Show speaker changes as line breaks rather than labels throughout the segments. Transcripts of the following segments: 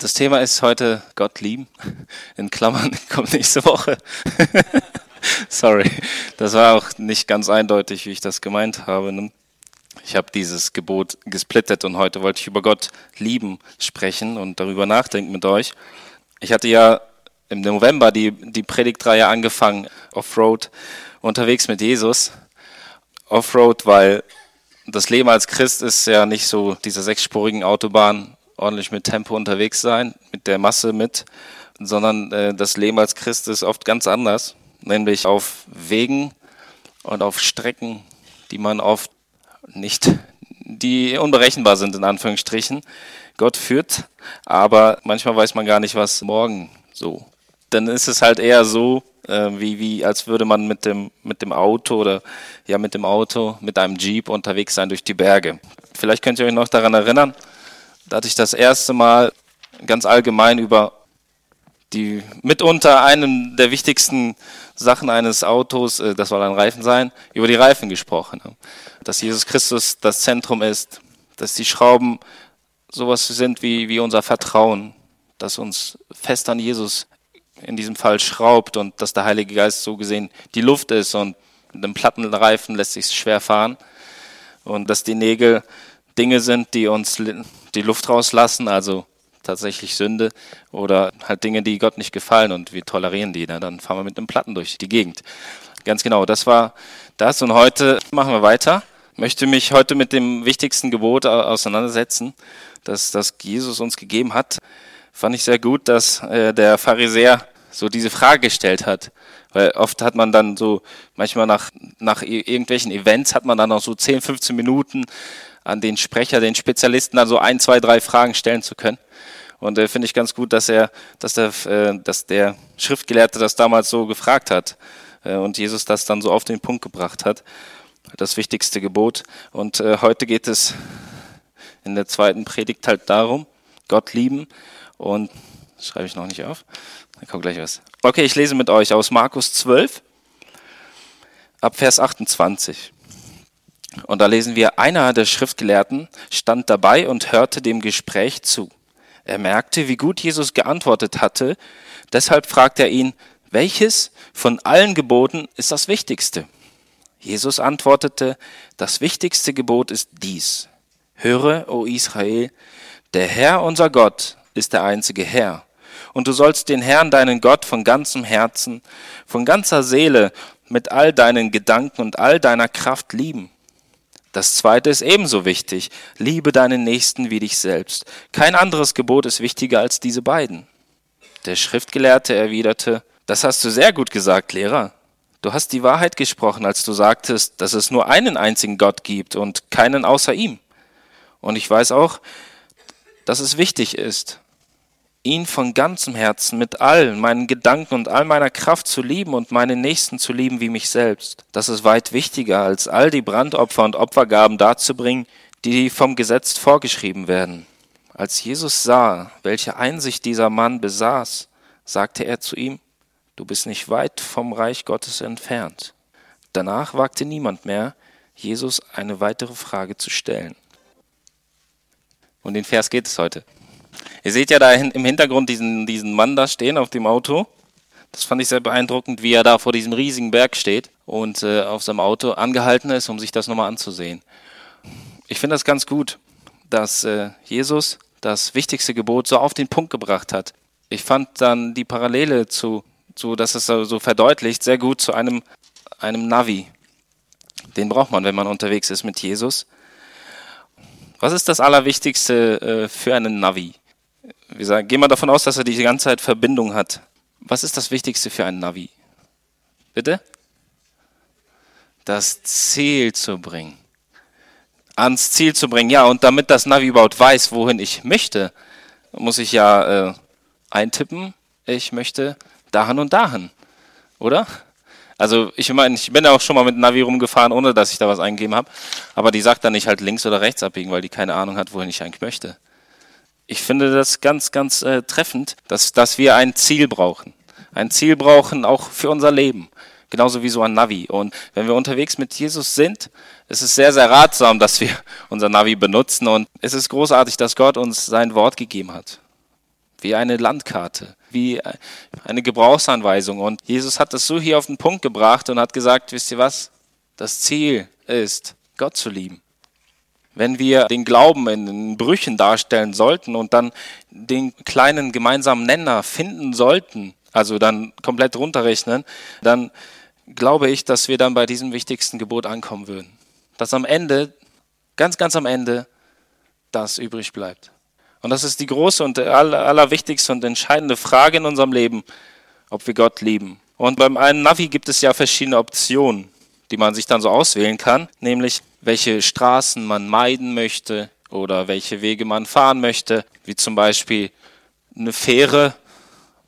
Das Thema ist heute Gott lieben. In Klammern kommt nächste Woche. Sorry, das war auch nicht ganz eindeutig, wie ich das gemeint habe. Ne? Ich habe dieses Gebot gesplittet und heute wollte ich über Gott lieben sprechen und darüber nachdenken mit euch. Ich hatte ja im November die, die Predigtreihe angefangen, Offroad, unterwegs mit Jesus. Offroad, weil das Leben als Christ ist ja nicht so diese sechsspurigen Autobahn ordentlich mit Tempo unterwegs sein, mit der Masse mit, sondern äh, das Leben als Christ ist oft ganz anders, nämlich auf Wegen und auf Strecken, die man oft nicht, die unberechenbar sind in Anführungsstrichen. Gott führt, aber manchmal weiß man gar nicht, was morgen so. Dann ist es halt eher so, äh, wie, wie als würde man mit dem, mit dem Auto oder ja mit dem Auto, mit einem Jeep unterwegs sein durch die Berge. Vielleicht könnt ihr euch noch daran erinnern, da hatte ich das erste Mal ganz allgemein über die mitunter einen der wichtigsten Sachen eines Autos, äh, das soll ein Reifen sein, über die Reifen gesprochen. Dass Jesus Christus das Zentrum ist, dass die Schrauben sowas sind wie, wie unser Vertrauen, dass uns fest an Jesus in diesem Fall schraubt und dass der Heilige Geist so gesehen die Luft ist und mit einem platten Reifen lässt sich schwer fahren und dass die Nägel Dinge sind, die uns die Luft rauslassen, also tatsächlich Sünde oder halt Dinge, die Gott nicht gefallen und wir tolerieren die. Ne? Dann fahren wir mit einem Platten durch die Gegend. Ganz genau, das war das und heute machen wir weiter. Möchte mich heute mit dem wichtigsten Gebot auseinandersetzen, das, das Jesus uns gegeben hat. Fand ich sehr gut, dass äh, der Pharisäer so diese Frage gestellt hat. Weil oft hat man dann so, manchmal nach, nach irgendwelchen Events hat man dann noch so 10, 15 Minuten, an den Sprecher, den Spezialisten, also ein, zwei, drei Fragen stellen zu können. Und äh, finde ich ganz gut, dass er, dass der, äh, dass der Schriftgelehrte das damals so gefragt hat äh, und Jesus das dann so auf den Punkt gebracht hat. Das wichtigste Gebot. Und äh, heute geht es in der zweiten Predigt halt darum, Gott lieben. Und schreibe ich noch nicht auf. Da kommt gleich was. Okay, ich lese mit euch aus Markus 12 ab Vers 28. Und da lesen wir, einer der Schriftgelehrten stand dabei und hörte dem Gespräch zu. Er merkte, wie gut Jesus geantwortet hatte, deshalb fragte er ihn, welches von allen Geboten ist das wichtigste? Jesus antwortete, das wichtigste Gebot ist dies. Höre, o Israel, der Herr unser Gott ist der einzige Herr. Und du sollst den Herrn, deinen Gott, von ganzem Herzen, von ganzer Seele, mit all deinen Gedanken und all deiner Kraft lieben. Das zweite ist ebenso wichtig. Liebe deinen Nächsten wie dich selbst. Kein anderes Gebot ist wichtiger als diese beiden. Der Schriftgelehrte erwiderte, das hast du sehr gut gesagt, Lehrer. Du hast die Wahrheit gesprochen, als du sagtest, dass es nur einen einzigen Gott gibt und keinen außer ihm. Und ich weiß auch, dass es wichtig ist, ihn von ganzem Herzen mit all meinen Gedanken und all meiner Kraft zu lieben und meinen Nächsten zu lieben wie mich selbst. Das ist weit wichtiger, als all die Brandopfer und Opfergaben darzubringen, die vom Gesetz vorgeschrieben werden. Als Jesus sah, welche Einsicht dieser Mann besaß, sagte er zu ihm, Du bist nicht weit vom Reich Gottes entfernt. Danach wagte niemand mehr, Jesus eine weitere Frage zu stellen. Und den Vers geht es heute. Ihr seht ja da im Hintergrund diesen, diesen Mann da stehen auf dem Auto. Das fand ich sehr beeindruckend, wie er da vor diesem riesigen Berg steht und äh, auf seinem Auto angehalten ist, um sich das nochmal anzusehen. Ich finde das ganz gut, dass äh, Jesus das wichtigste Gebot so auf den Punkt gebracht hat. Ich fand dann die Parallele zu, zu dass es so verdeutlicht, sehr gut zu einem, einem Navi. Den braucht man, wenn man unterwegs ist mit Jesus. Was ist das Allerwichtigste äh, für einen Navi? Wir sagen, gehen wir davon aus, dass er die ganze Zeit Verbindung hat. Was ist das Wichtigste für einen Navi? Bitte? Das Ziel zu bringen. Ans Ziel zu bringen, ja. Und damit das Navi überhaupt weiß, wohin ich möchte, muss ich ja äh, eintippen, ich möchte dahin und dahin. Oder? Also ich meine, ich bin ja auch schon mal mit Navi rumgefahren, ohne dass ich da was eingegeben habe. Aber die sagt dann nicht halt links oder rechts abbiegen, weil die keine Ahnung hat, wohin ich eigentlich möchte ich finde das ganz, ganz äh, treffend, dass, dass wir ein Ziel brauchen. Ein Ziel brauchen auch für unser Leben. Genauso wie so ein Navi. Und wenn wir unterwegs mit Jesus sind, ist es sehr, sehr ratsam, dass wir unser Navi benutzen. Und es ist großartig, dass Gott uns sein Wort gegeben hat. wie eine Landkarte, wie eine Gebrauchsanweisung. Und Jesus hat das so hier auf den Punkt gebracht und hat gesagt, wisst ihr was? Das Ziel ist, Gott zu lieben. Wenn wir den Glauben in Brüchen darstellen sollten und dann den kleinen gemeinsamen Nenner finden sollten, also dann komplett runterrechnen, dann glaube ich, dass wir dann bei diesem wichtigsten Gebot ankommen würden. Dass am Ende, ganz, ganz am Ende, das übrig bleibt. Und das ist die große und allerwichtigste und entscheidende Frage in unserem Leben, ob wir Gott lieben. Und beim einen Navi gibt es ja verschiedene Optionen, die man sich dann so auswählen kann, nämlich welche Straßen man meiden möchte oder welche Wege man fahren möchte, wie zum Beispiel eine Fähre,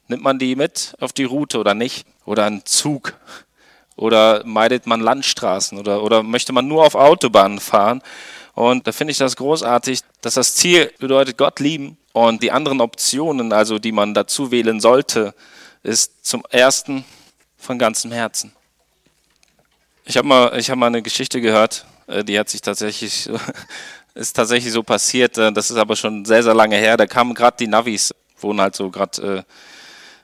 nimmt man die mit auf die Route oder nicht? Oder ein Zug? Oder meidet man Landstraßen? Oder, oder möchte man nur auf Autobahnen fahren? Und da finde ich das großartig, dass das Ziel bedeutet Gott lieben und die anderen Optionen, also die man dazu wählen sollte, ist zum ersten von ganzem Herzen. Ich habe mal, ich mal eine Geschichte gehört, die hat sich tatsächlich, ist tatsächlich so passiert. Äh, das ist aber schon sehr, sehr lange her. Da kamen gerade die Navis, wurden halt so gerade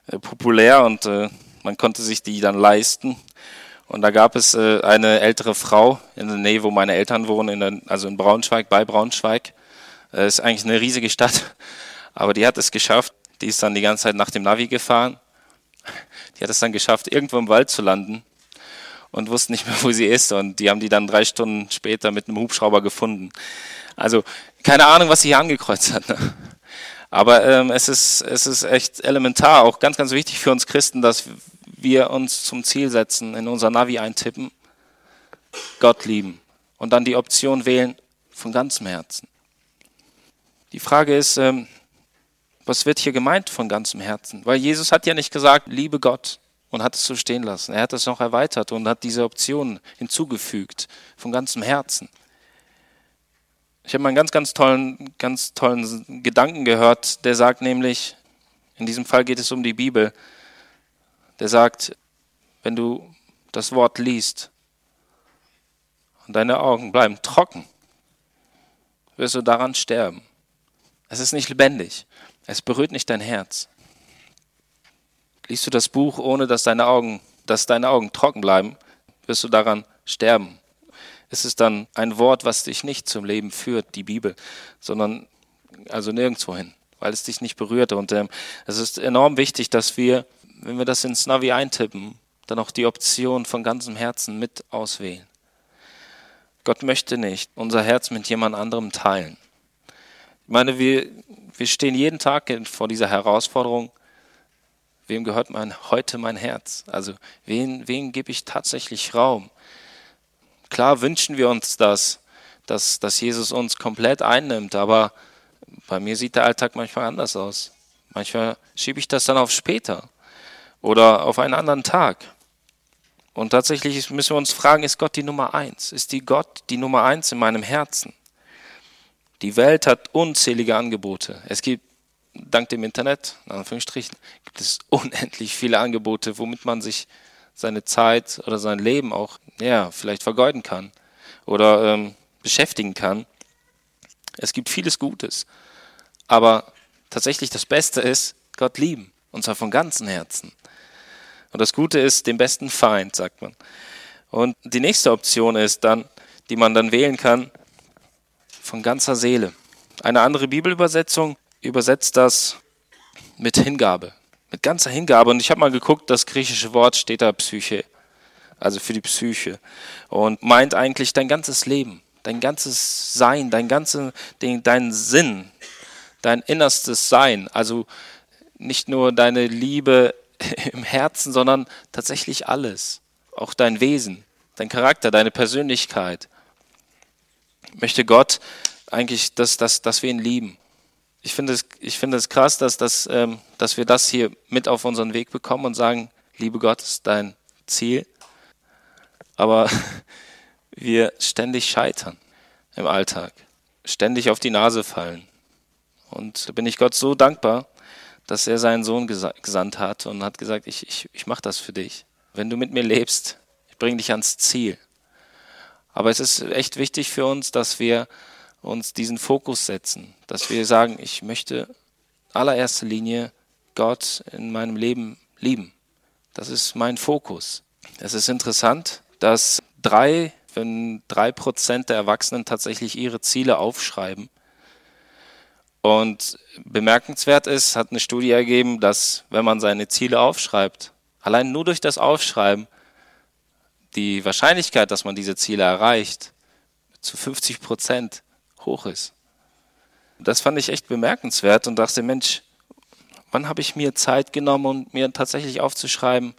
äh, äh, populär und äh, man konnte sich die dann leisten. Und da gab es äh, eine ältere Frau in der Nähe, wo meine Eltern wohnen, in der, also in Braunschweig, bei Braunschweig. Äh, ist eigentlich eine riesige Stadt, aber die hat es geschafft. Die ist dann die ganze Zeit nach dem Navi gefahren. Die hat es dann geschafft, irgendwo im Wald zu landen und wusste nicht mehr, wo sie ist. Und die haben die dann drei Stunden später mit einem Hubschrauber gefunden. Also keine Ahnung, was sie hier angekreuzt hat. Ne? Aber ähm, es, ist, es ist echt elementar, auch ganz, ganz wichtig für uns Christen, dass wir uns zum Ziel setzen, in unser Navi eintippen, Gott lieben und dann die Option wählen von ganzem Herzen. Die Frage ist, ähm, was wird hier gemeint von ganzem Herzen? Weil Jesus hat ja nicht gesagt, liebe Gott und hat es so stehen lassen. Er hat es noch erweitert und hat diese Option hinzugefügt von ganzem Herzen. Ich habe mal einen ganz, ganz tollen, ganz tollen Gedanken gehört, der sagt nämlich, in diesem Fall geht es um die Bibel, der sagt, wenn du das Wort liest und deine Augen bleiben trocken, wirst du daran sterben. Es ist nicht lebendig. Es berührt nicht dein Herz. Liest du das Buch, ohne dass deine Augen, dass deine Augen trocken bleiben, wirst du daran sterben. Es ist dann ein Wort, was dich nicht zum Leben führt, die Bibel, sondern also nirgendwo hin, weil es dich nicht berührt. Und ähm, es ist enorm wichtig, dass wir wenn wir das ins Navi eintippen, dann auch die Option von ganzem Herzen mit auswählen. Gott möchte nicht unser Herz mit jemand anderem teilen. Ich meine, wir, wir stehen jeden Tag vor dieser Herausforderung, wem gehört mein, heute mein Herz? Also wen, wen gebe ich tatsächlich Raum? Klar wünschen wir uns das, dass, dass Jesus uns komplett einnimmt, aber bei mir sieht der Alltag manchmal anders aus. Manchmal schiebe ich das dann auf später oder auf einen anderen Tag. Und tatsächlich müssen wir uns fragen, ist Gott die Nummer eins? Ist die Gott die Nummer eins in meinem Herzen? Die Welt hat unzählige Angebote. Es gibt, dank dem Internet, in Anführungsstrichen, gibt es unendlich viele Angebote, womit man sich seine Zeit oder sein Leben auch, ja, vielleicht vergeuden kann oder ähm, beschäftigen kann. Es gibt vieles Gutes. Aber tatsächlich das Beste ist, Gott lieben. Und zwar von ganzem Herzen. Und das Gute ist, den besten Feind, sagt man. Und die nächste Option ist dann, die man dann wählen kann, von ganzer Seele. Eine andere Bibelübersetzung übersetzt das mit Hingabe, mit ganzer Hingabe. Und ich habe mal geguckt, das griechische Wort steht da Psyche, also für die Psyche. Und meint eigentlich dein ganzes Leben, dein ganzes Sein, dein ganze, dein, dein Sinn, dein innerstes Sein. Also nicht nur deine Liebe im Herzen, sondern tatsächlich alles. Auch dein Wesen, dein Charakter, deine Persönlichkeit. Möchte Gott eigentlich, dass, dass, dass wir ihn lieben. Ich finde es, ich finde es krass, dass, dass, ähm, dass wir das hier mit auf unseren Weg bekommen und sagen, liebe Gott ist dein Ziel. Aber wir ständig scheitern im Alltag, ständig auf die Nase fallen. Und da bin ich Gott so dankbar, dass er seinen Sohn gesandt hat und hat gesagt, ich, ich, ich mache das für dich. Wenn du mit mir lebst, ich bringe dich ans Ziel. Aber es ist echt wichtig für uns, dass wir uns diesen Fokus setzen, dass wir sagen, ich möchte allererster Linie Gott in meinem Leben lieben. Das ist mein Fokus. Es ist interessant, dass drei, wenn drei Prozent der Erwachsenen tatsächlich ihre Ziele aufschreiben. Und bemerkenswert ist, hat eine Studie ergeben, dass wenn man seine Ziele aufschreibt, allein nur durch das Aufschreiben, die Wahrscheinlichkeit, dass man diese Ziele erreicht, zu 50 Prozent hoch ist. Das fand ich echt bemerkenswert und dachte, Mensch, wann habe ich mir Zeit genommen, um mir tatsächlich aufzuschreiben,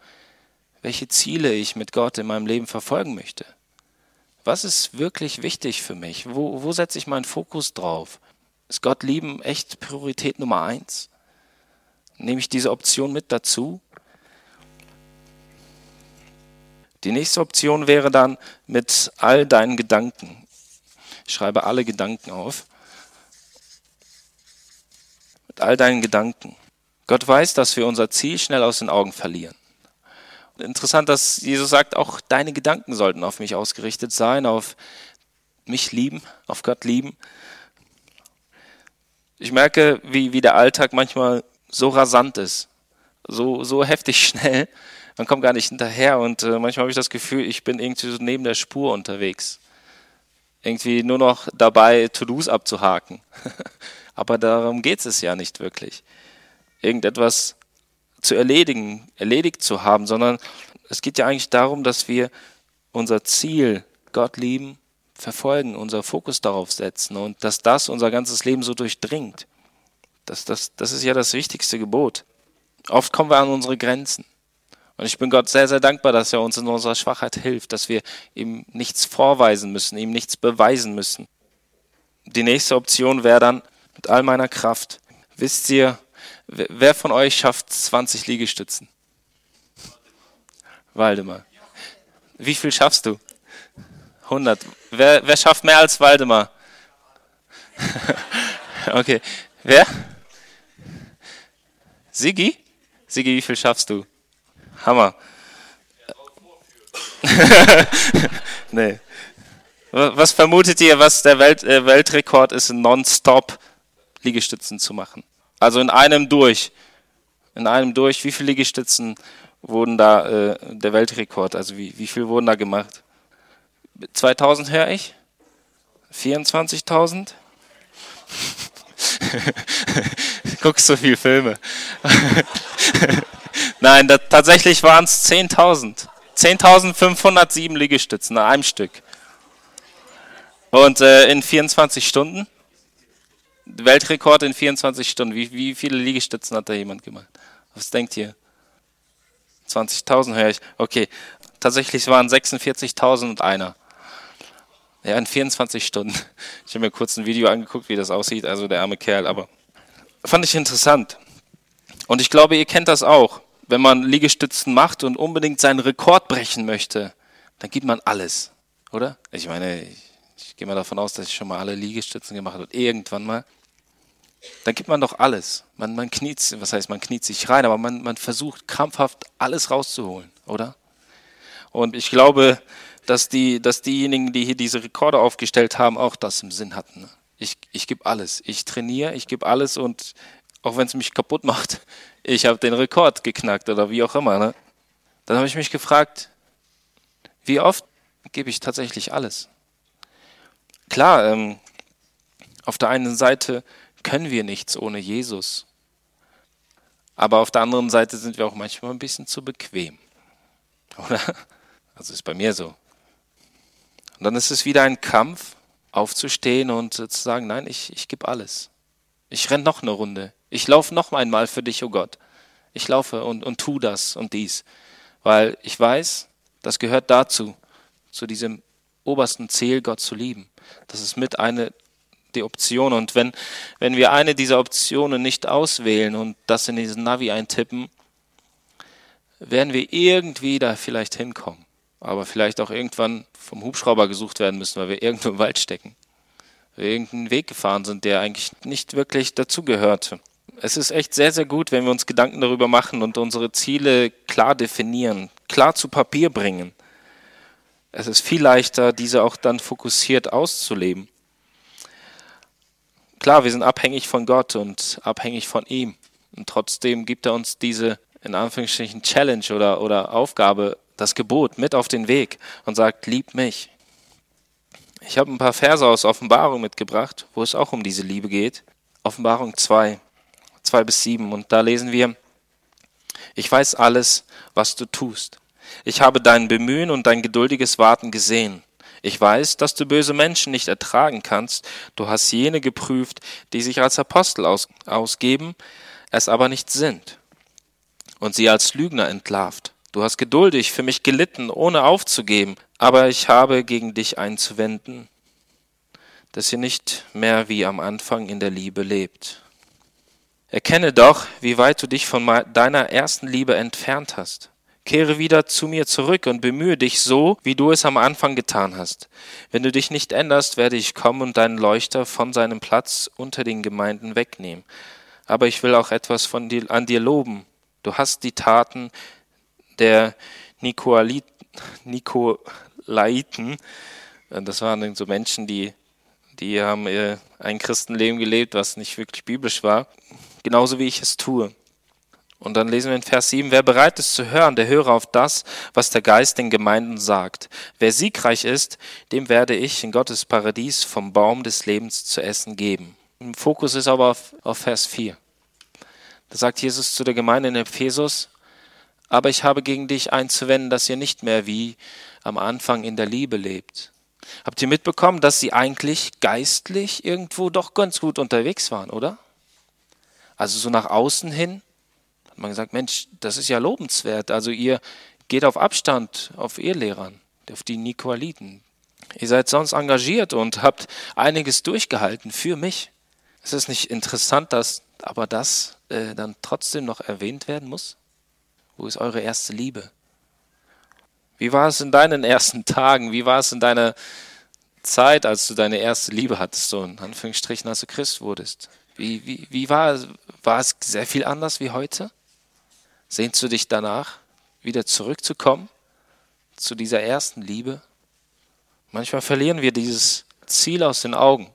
welche Ziele ich mit Gott in meinem Leben verfolgen möchte? Was ist wirklich wichtig für mich? Wo, wo setze ich meinen Fokus drauf? Ist Gott lieben echt Priorität Nummer eins? Nehme ich diese Option mit dazu? Die nächste Option wäre dann mit all deinen Gedanken. Ich schreibe alle Gedanken auf. Mit all deinen Gedanken. Gott weiß, dass wir unser Ziel schnell aus den Augen verlieren. Interessant, dass Jesus sagt, auch deine Gedanken sollten auf mich ausgerichtet sein, auf mich lieben, auf Gott lieben. Ich merke, wie, wie der Alltag manchmal so rasant ist, so, so heftig schnell, man kommt gar nicht hinterher und äh, manchmal habe ich das Gefühl, ich bin irgendwie so neben der Spur unterwegs. Irgendwie nur noch dabei, To-Dos abzuhaken. Aber darum geht es ja nicht wirklich. Irgendetwas zu erledigen, erledigt zu haben, sondern es geht ja eigentlich darum, dass wir unser Ziel, Gott lieben, verfolgen, unser Fokus darauf setzen und dass das unser ganzes Leben so durchdringt. Das, das, das ist ja das wichtigste Gebot. Oft kommen wir an unsere Grenzen. Und ich bin Gott sehr, sehr dankbar, dass er uns in unserer Schwachheit hilft, dass wir ihm nichts vorweisen müssen, ihm nichts beweisen müssen. Die nächste Option wäre dann mit all meiner Kraft. Wisst ihr, wer von euch schafft 20 Liegestützen? Waldemar. Wie viel schaffst du? 100. Wer, wer schafft mehr als Waldemar? okay. Wer? Sigi? Sigi, wie viel schaffst du? Hammer. nee. Was vermutet ihr, was der Welt, äh, Weltrekord ist, nonstop Liegestützen zu machen? Also in einem durch. In einem durch, wie viele Liegestützen wurden da äh, der Weltrekord? Also wie, wie viel wurden da gemacht? 2000 höre ich? 24.000? Guckst so viel Filme. Nein, da, tatsächlich waren es 10.000. 10.507 Liegestützen nach einem Stück. Und äh, in 24 Stunden, Weltrekord in 24 Stunden, wie, wie viele Liegestützen hat da jemand gemacht? Was denkt ihr? 20.000 höre ich. Okay, tatsächlich waren 46.000 und einer. Ja, in 24 Stunden. Ich habe mir kurz ein Video angeguckt, wie das aussieht, also der arme Kerl, aber fand ich interessant. Und ich glaube, ihr kennt das auch wenn man Liegestützen macht und unbedingt seinen Rekord brechen möchte, dann gibt man alles, oder? Ich meine, ich, ich gehe mal davon aus, dass ich schon mal alle Liegestützen gemacht habe, irgendwann mal. Dann gibt man doch alles. Man, man kniet, was heißt, man kniet sich rein, aber man, man versucht krampfhaft alles rauszuholen, oder? Und ich glaube, dass, die, dass diejenigen, die hier diese Rekorde aufgestellt haben, auch das im Sinn hatten. Ich, ich gebe alles. Ich trainiere, ich gebe alles und auch wenn es mich kaputt macht, ich habe den Rekord geknackt oder wie auch immer. Ne? Dann habe ich mich gefragt, wie oft gebe ich tatsächlich alles? Klar, ähm, auf der einen Seite können wir nichts ohne Jesus. Aber auf der anderen Seite sind wir auch manchmal ein bisschen zu bequem. Oder? Also ist bei mir so. Und dann ist es wieder ein Kampf, aufzustehen und zu sagen, nein, ich, ich gebe alles. Ich renne noch eine Runde. Ich laufe noch einmal für dich, oh Gott. Ich laufe und, und tu das und dies. Weil ich weiß, das gehört dazu, zu diesem obersten Ziel, Gott zu lieben. Das ist mit eine die Option. Und wenn, wenn wir eine dieser Optionen nicht auswählen und das in diesen Navi eintippen, werden wir irgendwie da vielleicht hinkommen. Aber vielleicht auch irgendwann vom Hubschrauber gesucht werden müssen, weil wir irgendwo im Wald stecken. Irgendeinen Weg gefahren sind, der eigentlich nicht wirklich dazugehörte es ist echt sehr, sehr gut, wenn wir uns Gedanken darüber machen und unsere Ziele klar definieren, klar zu Papier bringen. Es ist viel leichter, diese auch dann fokussiert auszuleben. Klar, wir sind abhängig von Gott und abhängig von ihm. Und trotzdem gibt er uns diese, in Anführungsstrichen, Challenge oder, oder Aufgabe, das Gebot mit auf den Weg und sagt, lieb mich. Ich habe ein paar Verse aus Offenbarung mitgebracht, wo es auch um diese Liebe geht. Offenbarung 2, 2 bis 7. Und da lesen wir, ich weiß alles, was du tust. Ich habe dein Bemühen und dein geduldiges Warten gesehen. Ich weiß, dass du böse Menschen nicht ertragen kannst. Du hast jene geprüft, die sich als Apostel aus, ausgeben, es aber nicht sind, und sie als Lügner entlarvt. Du hast geduldig für mich gelitten, ohne aufzugeben, aber ich habe gegen dich einzuwenden, dass ihr nicht mehr wie am Anfang in der Liebe lebt. Erkenne doch, wie weit du dich von deiner ersten Liebe entfernt hast. Kehre wieder zu mir zurück und bemühe dich so, wie du es am Anfang getan hast. Wenn du dich nicht änderst, werde ich kommen und deinen Leuchter von seinem Platz unter den Gemeinden wegnehmen. Aber ich will auch etwas von dir, an dir loben. Du hast die Taten der Nikolaiten, das waren so Menschen, die, die haben ein Christenleben gelebt, was nicht wirklich biblisch war, genauso wie ich es tue. Und dann lesen wir in Vers 7, wer bereit ist zu hören, der höre auf das, was der Geist den Gemeinden sagt. Wer siegreich ist, dem werde ich in Gottes Paradies vom Baum des Lebens zu essen geben. Im Fokus ist aber auf, auf Vers 4. Da sagt Jesus zu der Gemeinde in Ephesus, aber ich habe gegen dich einzuwenden, dass ihr nicht mehr wie am Anfang in der Liebe lebt. Habt ihr mitbekommen, dass sie eigentlich geistlich irgendwo doch ganz gut unterwegs waren, oder? Also so nach außen hin man gesagt, Mensch, das ist ja lobenswert. Also ihr geht auf Abstand auf Ehelehrern, auf die Nikoliten. Ihr seid sonst engagiert und habt einiges durchgehalten für mich. Ist es nicht interessant, dass aber das äh, dann trotzdem noch erwähnt werden muss? Wo ist eure erste Liebe? Wie war es in deinen ersten Tagen? Wie war es in deiner Zeit, als du deine erste Liebe hattest, so in Anführungsstrichen, als du Christ wurdest? Wie, wie, wie war, war es sehr viel anders wie heute? Sehnst du dich danach, wieder zurückzukommen zu dieser ersten Liebe? Manchmal verlieren wir dieses Ziel aus den Augen,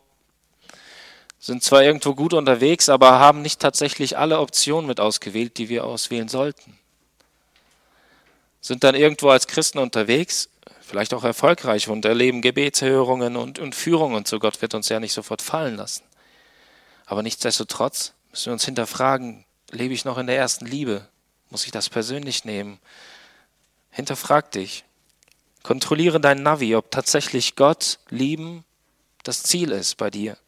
sind zwar irgendwo gut unterwegs, aber haben nicht tatsächlich alle Optionen mit ausgewählt, die wir auswählen sollten. Sind dann irgendwo als Christen unterwegs, vielleicht auch erfolgreich und erleben Gebetshörungen und, und Führungen und so. Gott wird uns ja nicht sofort fallen lassen. Aber nichtsdestotrotz müssen wir uns hinterfragen, lebe ich noch in der ersten Liebe? Muss ich das persönlich nehmen? Hinterfrag dich. Kontrolliere dein Navi, ob tatsächlich Gott lieben das Ziel ist bei dir.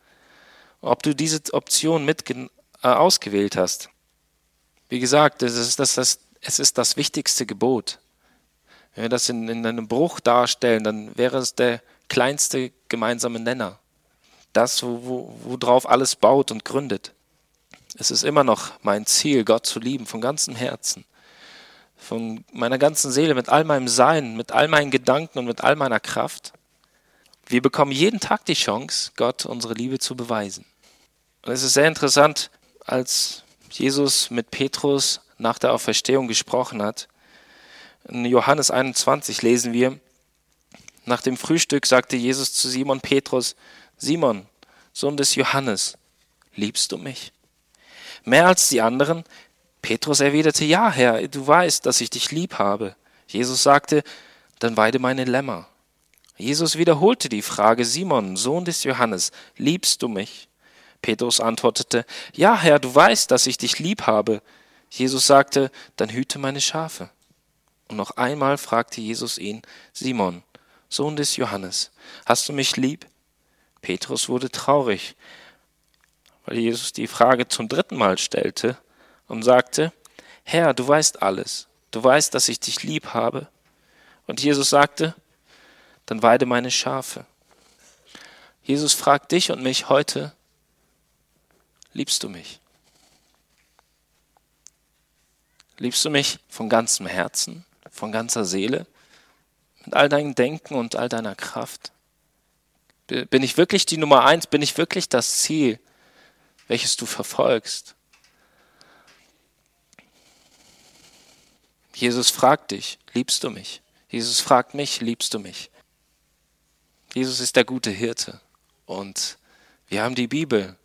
Ob du diese Option mit äh, ausgewählt hast. Wie gesagt, es ist das, das, es ist das wichtigste Gebot. Wenn wir das in, in einem Bruch darstellen, dann wäre es der kleinste gemeinsame Nenner. Das, worauf wo, wo alles baut und gründet. Es ist immer noch mein Ziel, Gott zu lieben von ganzem Herzen, von meiner ganzen Seele, mit all meinem Sein, mit all meinen Gedanken und mit all meiner Kraft. Wir bekommen jeden Tag die Chance, Gott unsere Liebe zu beweisen. Und es ist sehr interessant, als Jesus mit Petrus nach der Auferstehung gesprochen hat. In Johannes 21 lesen wir, nach dem Frühstück sagte Jesus zu Simon Petrus, Simon, Sohn des Johannes, liebst du mich? Mehr als die anderen? Petrus erwiderte, ja, Herr, du weißt, dass ich dich lieb habe. Jesus sagte, dann weide meine Lämmer. Jesus wiederholte die Frage, Simon, Sohn des Johannes, liebst du mich? Petrus antwortete, ja, Herr, du weißt, dass ich dich lieb habe. Jesus sagte, dann hüte meine Schafe. Und noch einmal fragte Jesus ihn, Simon, Sohn des Johannes, hast du mich lieb? Petrus wurde traurig, weil Jesus die Frage zum dritten Mal stellte und sagte, Herr, du weißt alles, du weißt, dass ich dich lieb habe. Und Jesus sagte, dann weide meine Schafe. Jesus fragt dich und mich heute, liebst du mich? Liebst du mich von ganzem Herzen, von ganzer Seele, mit all deinem Denken und all deiner Kraft? Bin ich wirklich die Nummer eins? Bin ich wirklich das Ziel, welches du verfolgst. Jesus fragt dich, liebst du mich? Jesus fragt mich, liebst du mich? Jesus ist der gute Hirte und wir haben die Bibel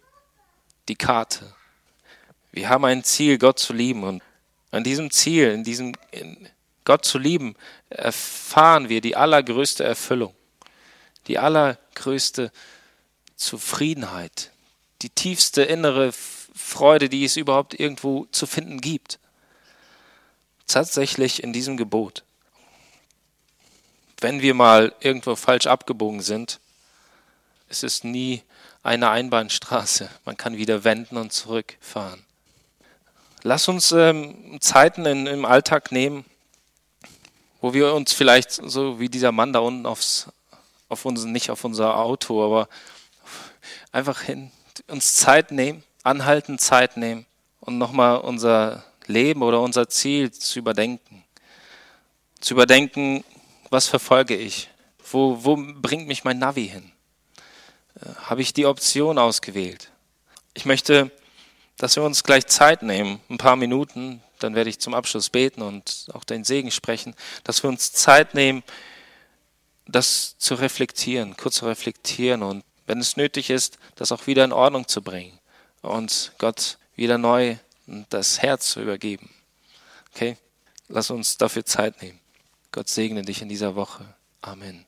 die Karte. Wir haben ein Ziel, Gott zu lieben. Und an diesem Ziel, in diesem in Gott zu lieben, erfahren wir die allergrößte Erfüllung, die allergrößte Zufriedenheit, die tiefste innere Freude, die es überhaupt irgendwo zu finden gibt. Tatsächlich in diesem Gebot. Wenn wir mal irgendwo falsch abgebogen sind, es ist nie eine Einbahnstraße. Man kann wieder wenden und zurückfahren. Lass uns ähm, Zeiten in, im Alltag nehmen, wo wir uns vielleicht so wie dieser Mann da unten aufs, auf uns, nicht auf unser Auto, aber einfach hin, uns Zeit nehmen, anhalten, Zeit nehmen und nochmal unser Leben oder unser Ziel zu überdenken. Zu überdenken, was verfolge ich? Wo, wo bringt mich mein Navi hin? Äh, habe ich die Option ausgewählt? Ich möchte, dass wir uns gleich Zeit nehmen, ein paar Minuten, dann werde ich zum Abschluss beten und auch den Segen sprechen, dass wir uns Zeit nehmen, das zu reflektieren, kurz zu reflektieren und wenn es nötig ist, das auch wieder in Ordnung zu bringen und Gott wieder neu das Herz zu übergeben. Okay? Lass uns dafür Zeit nehmen. Gott segne dich in dieser Woche. Amen.